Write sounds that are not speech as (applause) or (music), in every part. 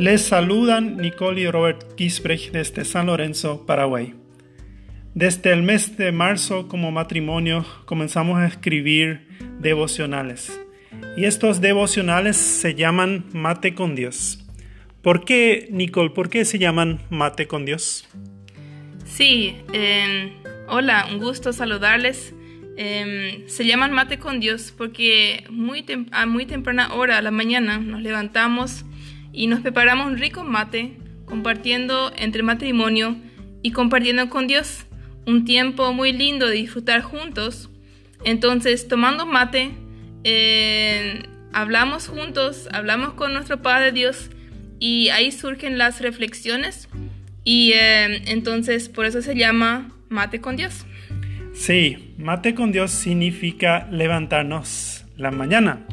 Les saludan Nicole y Robert Gisbrecht desde San Lorenzo, Paraguay. Desde el mes de marzo como matrimonio comenzamos a escribir devocionales. Y estos devocionales se llaman Mate con Dios. ¿Por qué, Nicole, por qué se llaman Mate con Dios? Sí, em, hola, un gusto saludarles. Em, se llaman Mate con Dios porque muy a muy temprana hora a la mañana nos levantamos y nos preparamos un rico mate compartiendo entre matrimonio y compartiendo con Dios. Un tiempo muy lindo de disfrutar juntos. Entonces, tomando mate, eh, hablamos juntos, hablamos con nuestro Padre Dios y ahí surgen las reflexiones y eh, entonces por eso se llama mate con Dios. Sí, mate con Dios significa levantarnos la mañana.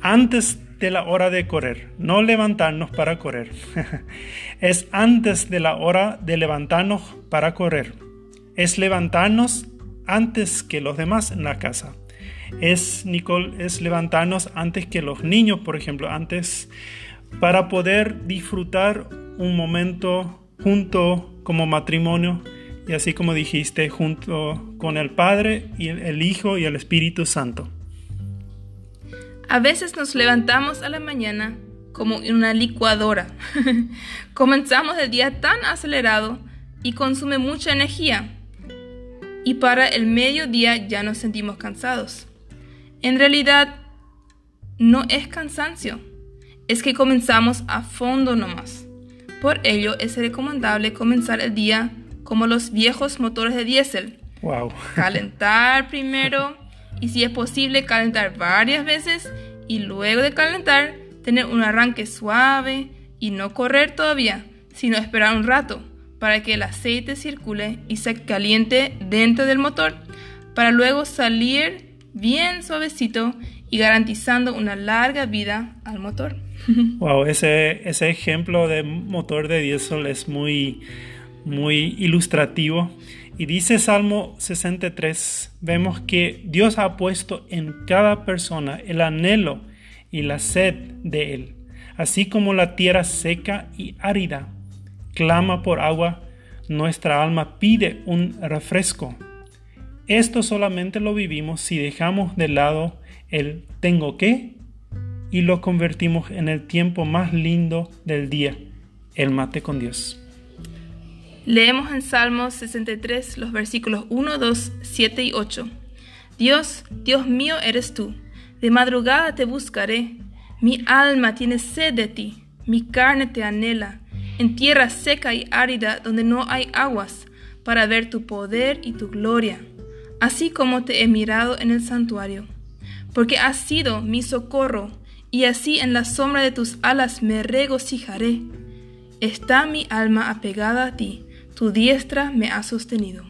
Antes de la hora de correr, no levantarnos para correr. (laughs) es antes de la hora de levantarnos para correr. Es levantarnos antes que los demás en la casa. Es, Nicole, es levantarnos antes que los niños, por ejemplo, antes para poder disfrutar un momento junto como matrimonio y así como dijiste, junto con el Padre y el Hijo y el Espíritu Santo. A veces nos levantamos a la mañana como en una licuadora. (laughs) Comenzamos el día tan acelerado y consume mucha energía. Y para el mediodía ya nos sentimos cansados. En realidad, no es cansancio, es que comenzamos a fondo nomás. Por ello es recomendable comenzar el día como los viejos motores de diésel. Wow. Calentar primero (laughs) y si es posible calentar varias veces y luego de calentar tener un arranque suave y no correr todavía, sino esperar un rato para que el aceite circule y se caliente dentro del motor para luego salir bien suavecito y garantizando una larga vida al motor. (laughs) Wow, ese, ese ejemplo de motor de diésel es muy, muy ilustrativo. Y dice Salmo 63, vemos que Dios ha puesto en cada persona el anhelo y la sed de Él, así como la tierra seca y árida clama por agua, nuestra alma pide un refresco. Esto solamente lo vivimos si dejamos de lado el tengo que y lo convertimos en el tiempo más lindo del día, el mate con Dios. Leemos en Salmos 63 los versículos 1, 2, 7 y 8. Dios, Dios mío eres tú. De madrugada te buscaré. Mi alma tiene sed de ti. Mi carne te anhela. En tierra seca y árida donde no hay aguas, para ver tu poder y tu gloria, así como te he mirado en el santuario. Porque has sido mi socorro, y así en la sombra de tus alas me regocijaré. Está mi alma apegada a ti tu diestra me ha sostenido.